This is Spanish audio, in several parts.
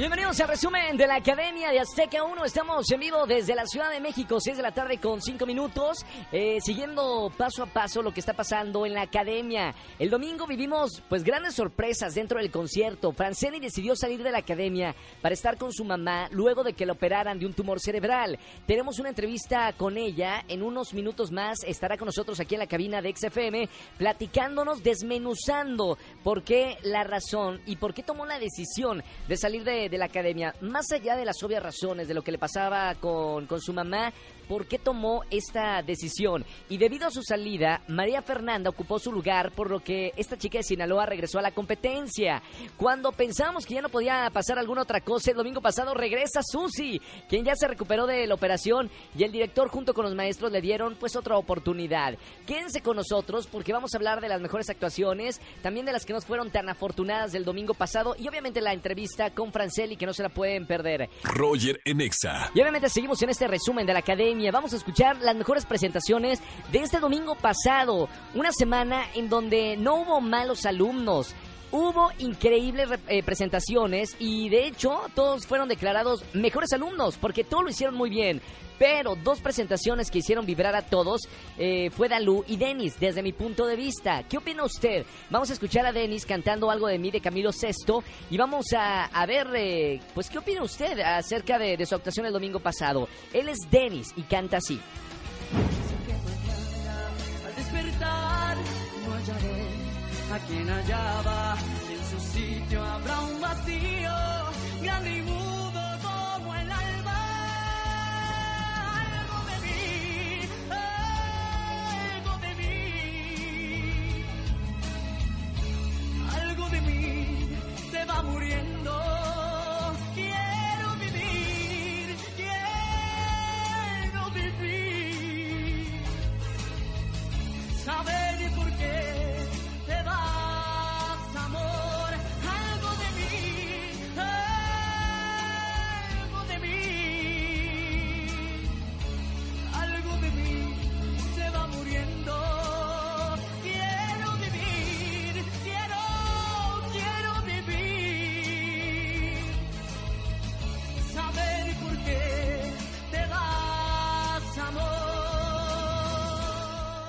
Bienvenidos al resumen de la Academia de Azteca 1. Estamos en vivo desde la Ciudad de México, 6 de la tarde con 5 minutos, eh, siguiendo paso a paso lo que está pasando en la Academia. El domingo vivimos pues grandes sorpresas dentro del concierto. Franceni decidió salir de la Academia para estar con su mamá luego de que la operaran de un tumor cerebral. Tenemos una entrevista con ella. En unos minutos más estará con nosotros aquí en la cabina de XFM platicándonos, desmenuzando por qué la razón y por qué tomó la decisión de salir de de la academia, más allá de las obvias razones de lo que le pasaba con, con su mamá, ¿por qué tomó esta decisión? Y debido a su salida, María Fernanda ocupó su lugar, por lo que esta chica de Sinaloa regresó a la competencia. Cuando pensamos que ya no podía pasar alguna otra cosa, el domingo pasado regresa Susi, quien ya se recuperó de la operación y el director junto con los maestros le dieron pues otra oportunidad. Quédense con nosotros porque vamos a hablar de las mejores actuaciones, también de las que no fueron tan afortunadas del domingo pasado y obviamente la entrevista con Francés y que no se la pueden perder. Roger Enexa. Y obviamente seguimos en este resumen de la academia. Vamos a escuchar las mejores presentaciones de este domingo pasado. Una semana en donde no hubo malos alumnos. Hubo increíbles eh, presentaciones y de hecho todos fueron declarados mejores alumnos porque todos lo hicieron muy bien. Pero dos presentaciones que hicieron vibrar a todos eh, fue Dalú y Denis, desde mi punto de vista. ¿Qué opina usted? Vamos a escuchar a Denis cantando algo de mí de Camilo Sesto y vamos a, ver, eh, pues, ¿qué opina usted acerca de, su actuación el domingo pasado? Él es Denis y canta así. Al despertar, a quien hallaba. En su sitio habrá un vacío grande y mudo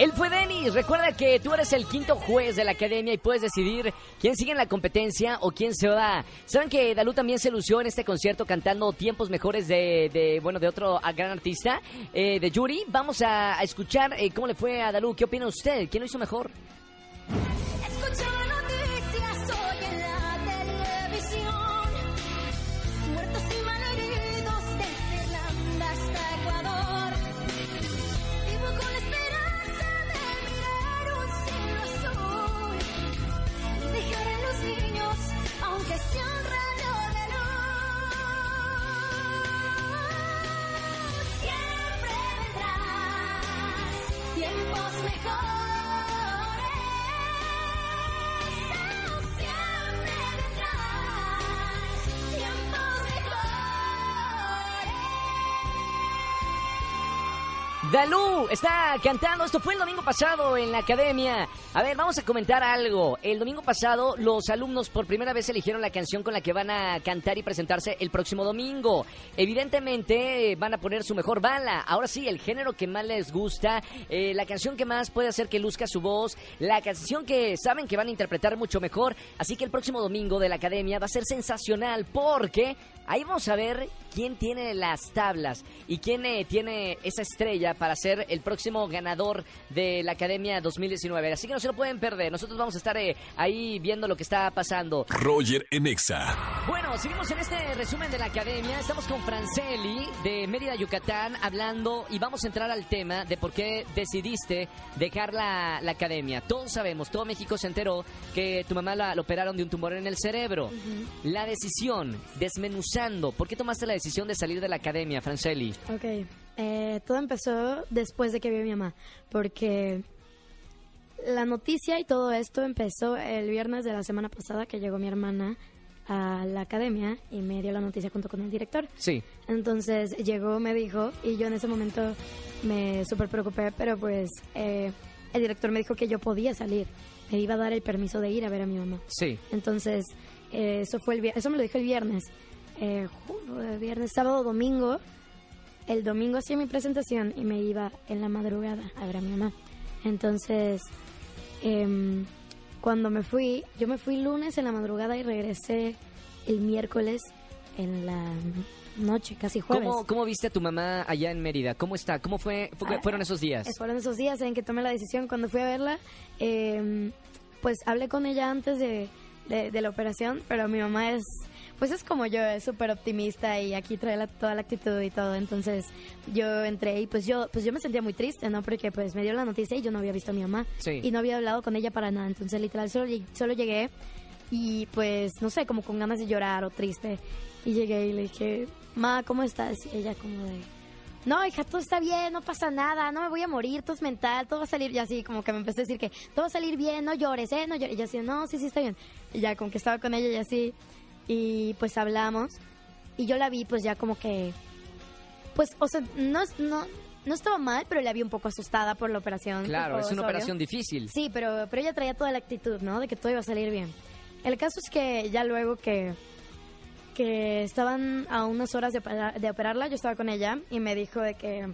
Él fue Denis. Recuerda que tú eres el quinto juez de la academia y puedes decidir quién sigue en la competencia o quién se va. Saben que Dalú también se lució en este concierto cantando tiempos mejores de, bueno, de otro gran artista, eh, de Yuri. Vamos a, a escuchar eh, cómo le fue a Dalú. ¿Qué opina usted? ¿Quién lo hizo mejor? Dalú está cantando. Esto fue el domingo pasado en la academia. A ver, vamos a comentar algo. El domingo pasado, los alumnos por primera vez eligieron la canción con la que van a cantar y presentarse el próximo domingo. Evidentemente, van a poner su mejor bala. Ahora sí, el género que más les gusta, eh, la canción que más puede hacer que luzca su voz, la canción que saben que van a interpretar mucho mejor. Así que el próximo domingo de la academia va a ser sensacional porque ahí vamos a ver quién tiene las tablas y quién eh, tiene esa estrella para ser el próximo ganador de la Academia 2019. Así que no se lo pueden perder. Nosotros vamos a estar eh, ahí viendo lo que está pasando. Roger Enexa. Bueno, seguimos en este resumen de la Academia. Estamos con Franceli de Mérida, Yucatán, hablando y vamos a entrar al tema de por qué decidiste dejar la, la Academia. Todos sabemos, todo México se enteró que tu mamá la, la operaron de un tumor en el cerebro. La decisión, desmenuzando, ¿por qué tomaste la decisión de salir de la Academia, Franceli? Ok, eh, todo empezó después de que vi a mi mamá, porque la noticia y todo esto empezó el viernes de la semana pasada que llegó mi hermana a la academia y me dio la noticia junto con el director. Sí. Entonces llegó, me dijo, y yo en ese momento me súper preocupé, pero pues eh, el director me dijo que yo podía salir, me iba a dar el permiso de ir a ver a mi mamá. Sí. Entonces, eh, eso fue el eso me lo dijo el viernes. Eh, eh, viernes, sábado, domingo. El domingo hacía mi presentación y me iba en la madrugada a ver a mi mamá. Entonces, em, cuando me fui, yo me fui lunes en la madrugada y regresé el miércoles en la noche, casi jueves. ¿Cómo, ¿Cómo viste a tu mamá allá en Mérida? ¿Cómo está? ¿Cómo fue, fue- Ah, fueron esos días? Eh, Fueron esos días en que tomé la decisión cuando fui a verla. eh, pues hablé con ella antes de, de- de la operación, pero mi mamá es, pues es como yo, es súper optimista y aquí trae la- toda la actitud y todo. Entonces yo entré y pues yo, pues yo me sentía muy triste, ¿no? Porque pues me dio la noticia y yo no había visto a mi mamá Sí. y no había hablado con ella para nada. Entonces literal solo, solo llegué y pues no sé, como con ganas de llorar o triste. Y llegué y le dije, Ma, ¿cómo estás? Y ella como de, no, hija, todo está bien, no pasa nada, no me voy a morir, todo es mental, todo va a salir, y así como que me empecé a decir que todo va a salir bien, no llores, ¿eh? No llores. Y ella así, no, sí, sí, está bien. Y ya como que estaba con ella y así, y pues hablamos, y yo la vi pues ya como que, pues, o sea, no, no, no estaba mal, pero la vi un poco asustada por la operación. Claro, es una obvio. operación difícil. Sí, pero, pero ella traía toda la actitud, ¿no? De que todo iba a salir bien. El caso es que ya luego que, que estaban a unas horas de, opera- de operarla, yo estaba con ella y me dijo de que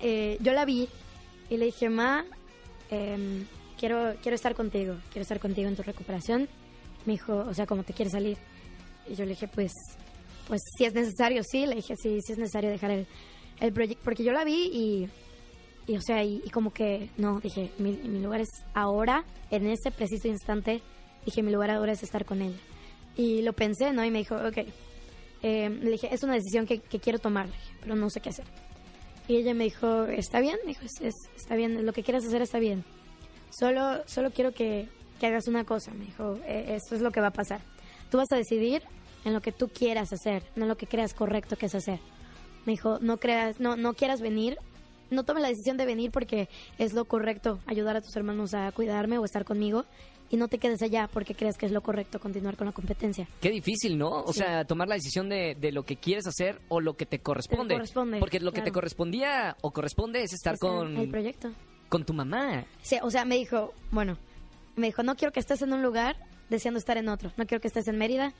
eh, yo la vi y le dije, Ma, em, quiero, quiero estar contigo, quiero estar contigo en tu recuperación. Me dijo, o sea, ¿cómo te quieres salir? Y yo le dije, pues, pues si es necesario, sí. Le dije, sí, sí es necesario dejar el, el proyecto. Porque yo la vi y, y, o sea, y, y como que, no, dije, mi, mi lugar es ahora, en ese preciso instante, dije, mi lugar ahora es estar con ella. Y lo pensé, ¿no? Y me dijo, ok. Eh, le dije, es una decisión que, que quiero tomar, dije, pero no sé qué hacer. Y ella me dijo, está bien, me dijo, "Es- es- está bien, lo que quieras hacer está bien. Solo, solo quiero que, que hagas una cosa, me dijo, "eh, esto es lo que va a pasar. Tú vas a decidir en lo que tú quieras hacer, no en lo que creas correcto que es hacer. Me dijo, no creas, no, no quieras venir, no tomes la decisión de venir porque es lo correcto, ayudar a tus hermanos a cuidarme o estar conmigo, y no te quedes allá porque creas que es lo correcto continuar con la competencia. Qué difícil, ¿no? O Sí. sea, tomar la decisión de, de lo que quieres hacer o lo que te corresponde. corresponde, Porque lo que te correspondía o corresponde es estar es con, el proyecto. con tu mamá. Sí, o sea, me dijo, bueno, me dijo, no quiero que estés en un lugar deseando estar en otro. No quiero que estés en Mérida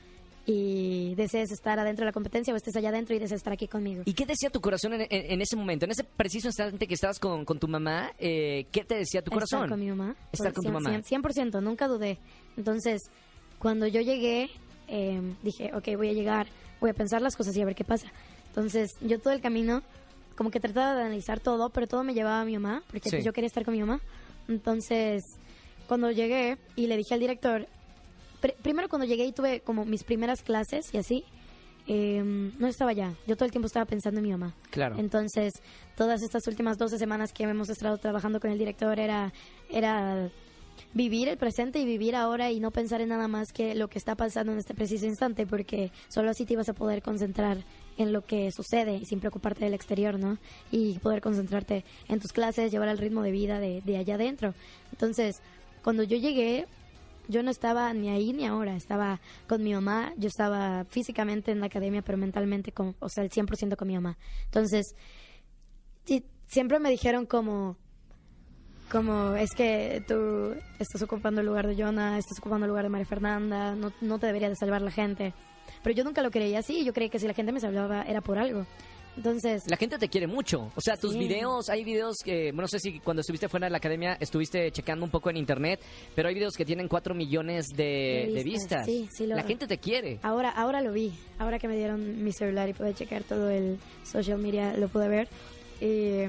y desees estar adentro de la competencia o estés allá adentro y desees estar aquí conmigo. ¿Y qué decía tu corazón en, en- en ese momento? En ese preciso instante que estabas con, con tu mamá, eh, ¿qué te decía tu corazón? Estar con mi mamá. Estar con tu Cien- mamá. cien- 100%, nunca dudé. Entonces, cuando yo llegué, eh, dije, ok, voy a llegar, voy a pensar las cosas y a ver qué pasa. Entonces, yo todo el camino, como que trataba de analizar todo, pero todo me llevaba a mi mamá, porque Sí. pues, yo quería estar con mi mamá. Entonces, cuando llegué y le dije al director, pr- primero cuando llegué y tuve como mis primeras clases y así, eh, no estaba ya. Yo todo el tiempo estaba pensando en mi mamá. Claro. Entonces, todas estas últimas 12 semanas que hemos estado trabajando con el director era, era vivir el presente y vivir ahora y no pensar en nada más que lo que está pasando en este preciso instante, porque solo así te ibas a poder concentrar en lo que sucede y sin preocuparte del exterior, ¿no? Y poder concentrarte en tus clases, llevar el ritmo de vida de, de allá adentro. Entonces, cuando yo llegué, yo no estaba ni ahí ni ahora, estaba con mi mamá, yo estaba físicamente en la academia, pero mentalmente, con, o sea, el 100% con mi mamá. Entonces, siempre me dijeron como, como es que tú estás ocupando el lugar de Jonah, estás ocupando el lugar de María Fernanda, no, no te debería de salvar la gente. Pero yo nunca lo creía así, yo creía que si la gente me salvaba era por algo. Entonces, La gente te quiere mucho. O sea, tus Sí. videos, hay videos que, bueno, no sé si cuando estuviste fuera de la academia estuviste checando un poco en internet, pero hay videos que tienen 4 millones de, De de vistas. vistas. Sí, sí lo- La gente te quiere. Ahora, ahora lo vi. Ahora que me dieron mi celular y pude checar todo el social media, lo pude ver. Y,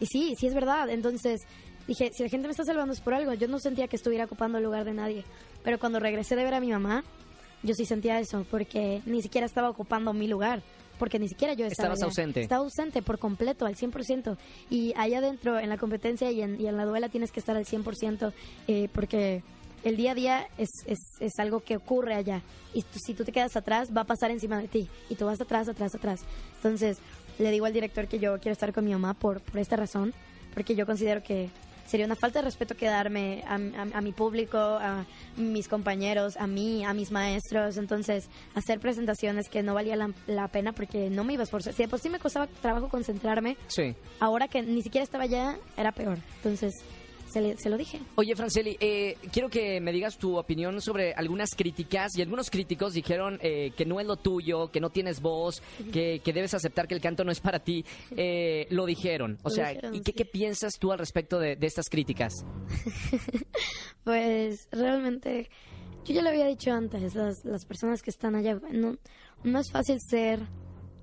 y sí, sí es verdad. Entonces dije, si la gente me está salvando es por algo. Yo no sentía que estuviera ocupando el lugar de nadie. Pero cuando regresé de ver a mi mamá, yo sí sentía eso, porque ni siquiera estaba ocupando mi lugar. Porque ni siquiera yo estaba Estabas allá. ausente. Estaba ausente por completo, al 100%. Y allá adentro, en la competencia y en, y en la duela, tienes que estar al 100%, eh, porque el día a día es, es, es algo que ocurre allá. Y tú- si tú te quedas atrás, va a pasar encima de ti. Y tú vas atrás, atrás, atrás. Entonces, le digo al director que yo quiero estar con mi mamá por, por esta razón, porque yo considero que sería una falta de respeto quedarme a, a- a mi público, a mis compañeros, a mí, a mis maestros. Entonces, hacer presentaciones que no valía la, la pena porque no me iba a esforzar. Si de por sí me costaba trabajo concentrarme, Sí. ahora que ni siquiera estaba allá, era peor. Entonces, se, le- se lo dije. Oye, Franceli, eh, quiero que me digas tu opinión sobre algunas críticas. Y algunos críticos dijeron eh, que no es lo tuyo, que no tienes voz, que, que debes aceptar que el canto no es para ti. Eh, lo dijeron. O Lo sea, dijeron, ¿y qué, sí. qué piensas tú al respecto de, de estas críticas? Pues realmente, yo ya lo había dicho antes, las, las personas que están allá, no, no es fácil ser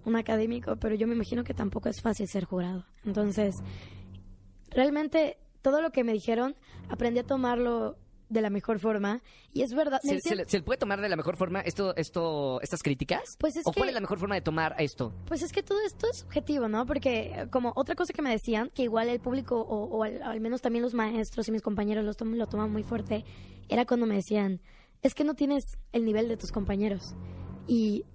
un académico, pero yo me imagino que tampoco es fácil ser jurado. Entonces, realmente todo lo que me dijeron, aprendí a tomarlo de la mejor forma. Y es verdad. ¿Se, puede tomar de la mejor forma esto, esto, estas críticas? Pues es ¿O cuál que- es la mejor forma de tomar esto? Pues es que todo esto es subjetivo, ¿no? Porque eh, como otra cosa que me decían, que igual el público o, o al, al menos también los maestros y mis compañeros los tom- lo toman muy fuerte, era cuando me decían, es que no tienes el nivel de tus compañeros. Y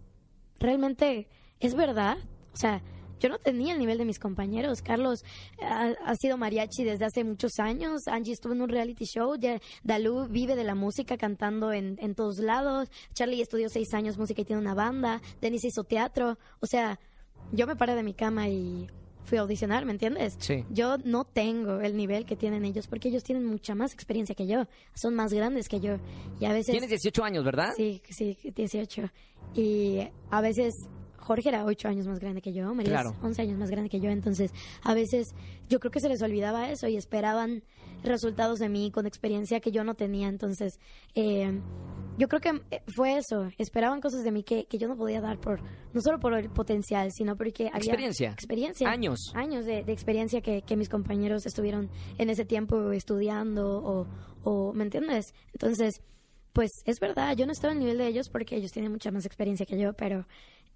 realmente es verdad. O sea, yo no tenía el nivel de mis compañeros. Carlos ha, ha sido mariachi desde hace muchos años. Angie estuvo en un reality show. Ya, Dalú vive de la música cantando en, en todos lados. Charlie estudió seis años música y tiene una banda. Denis hizo teatro. O sea, yo me paré de mi cama y fui a audicionar, ¿me entiendes? Sí. Yo no tengo el nivel que tienen ellos porque ellos tienen mucha más experiencia que yo. Son más grandes que yo. Y a veces... Tienes 18 años, ¿verdad? Sí, sí, 18. Y a veces Jorge era 8 años más grande que yo, María Claro. es 11 años más grande que yo, entonces a veces yo creo que se les olvidaba eso y esperaban resultados de mí con experiencia que yo no tenía, entonces eh, yo creo que eh, fue eso, esperaban cosas de mí que, que yo no podía dar por, no solo por el potencial, sino porque había Experiencia. experiencia. Años. Años de, de experiencia que, que mis compañeros estuvieron en ese tiempo estudiando o, o ¿me entiendes? Entonces, pues es verdad, yo no estaba al nivel de ellos porque ellos tienen mucha más experiencia que yo, pero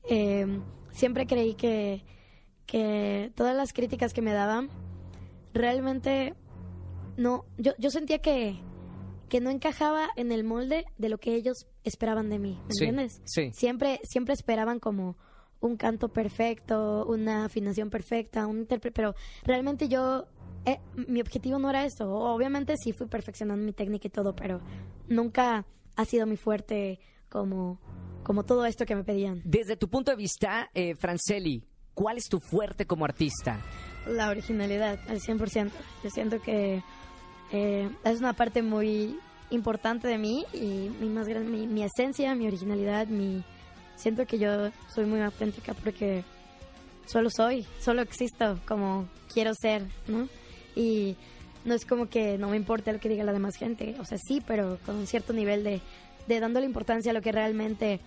eh, siempre creí que, que todas las críticas que me daban, realmente no, yo, yo sentía que, que no encajaba en el molde de lo que ellos esperaban de mí, ¿me Sí, entiendes? sí. Siempre, siempre esperaban como un canto perfecto, una afinación perfecta, un intérprete, pero realmente yo, eh, mi objetivo no era eso. Obviamente sí fui perfeccionando mi técnica y todo, pero nunca ha sido mi fuerte como, como todo esto que me pedían. Desde tu punto de vista, eh, Franceli, ¿cuál es tu fuerte como artista? La originalidad, al 100%. Yo siento que eh, es una parte muy importante de mí y mi, más gran- mi, mi esencia, mi originalidad, mi... Siento que yo soy muy auténtica porque solo soy, solo existo como quiero ser, ¿no? Y no es como que no me importe lo que diga la demás gente, o sea, sí, pero con un cierto nivel de, de dándole importancia a lo que realmente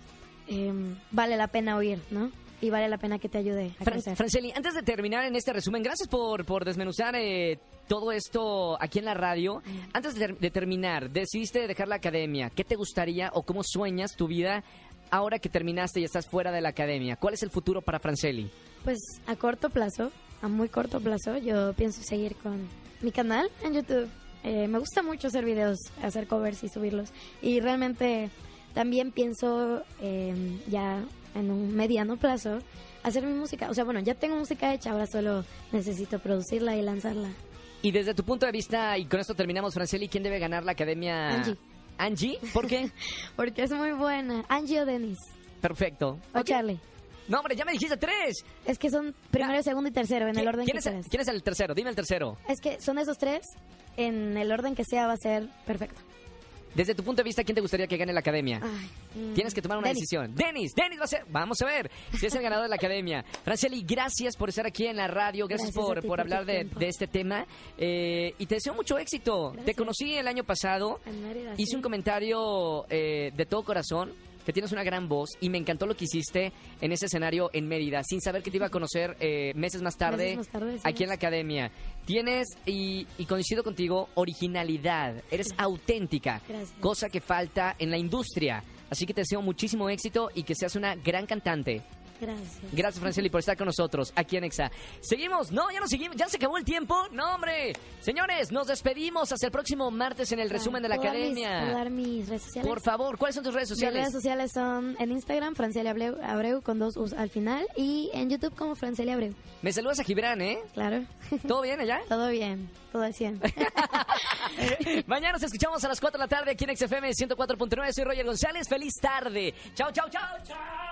eh, vale la pena oír, ¿no? Y vale la pena que te ayude a Fran- crecer. Franceli, antes de terminar en este resumen, gracias por, por desmenuzar eh, todo esto aquí en la radio. Antes de, ter- de terminar, decidiste dejar la academia. ¿Qué te gustaría o cómo sueñas tu vida ahora que terminaste y estás fuera de la academia? ¿Cuál es el futuro para Franceli? Pues a corto plazo, a muy corto plazo, yo pienso seguir con mi canal en YouTube. Eh, me gusta mucho hacer videos, hacer covers y subirlos. Y realmente también pienso eh, ya en un mediano plazo hacer mi música. O sea, bueno, ya tengo música hecha, ahora solo necesito producirla y lanzarla. Y desde tu punto de vista, y con esto terminamos, Franceli, ¿quién debe ganar la academia? Angie. ¿Angie? ¿Por qué? Porque es muy buena. Angie o Dennis. Perfecto. O. Charlie. No, hombre, ya me dijiste tres. Es que son primero, segundo y tercero, en el ¿Quién- orden ¿quién que es, el, quieras. quién es el tercero? Dime el tercero. Es que son esos tres, en el orden que sea va a ser perfecto. Desde tu punto de vista, ¿quién te gustaría que gane la academia? Ay, mm, Tienes que tomar una Dennis. decisión. Denis, Denis va a ser. Vamos a ver si es el ganador de la academia. Franceli, gracias por estar aquí en la radio. Gracias, por, ti por hablar de, de este tema. Eh, y te deseo mucho éxito. Te conocí el año pasado. Mérida, Hice sí. un comentario eh, de todo corazón. Que tienes una gran voz y me encantó lo que hiciste en ese escenario en Mérida, sin saber que te iba a conocer eh, meses más tarde, Meses más tarde, sí. aquí en la academia. Tienes, y, y coincido contigo, originalidad. Eres auténtica, Gracias. cosa que falta en la industria. Así que te deseo muchísimo éxito y que seas una gran cantante. Gracias. Gracias, Franceli, por estar con nosotros aquí en Exa. Seguimos, no, ya no seguimos, ya se acabó el tiempo. No, hombre. Señores, nos despedimos hasta el próximo martes en el resumen de la ¿Puedo dar mis- academia. puedo dar mis redes sociales? Por favor, ¿cuáles son tus redes Mis sociales? redes sociales son en Instagram, Francelia Abreu, Abreu, con dos U's al final, y en YouTube como Francelia Abreu. Me saludas a Gibran, ¿eh? Claro. ¿Todo bien allá? Todo bien, todo al 100. Mañana nos escuchamos a las 4 de la tarde aquí en XFM 104.9. Soy Roger González. Feliz tarde. Chao, chao, chao, chao.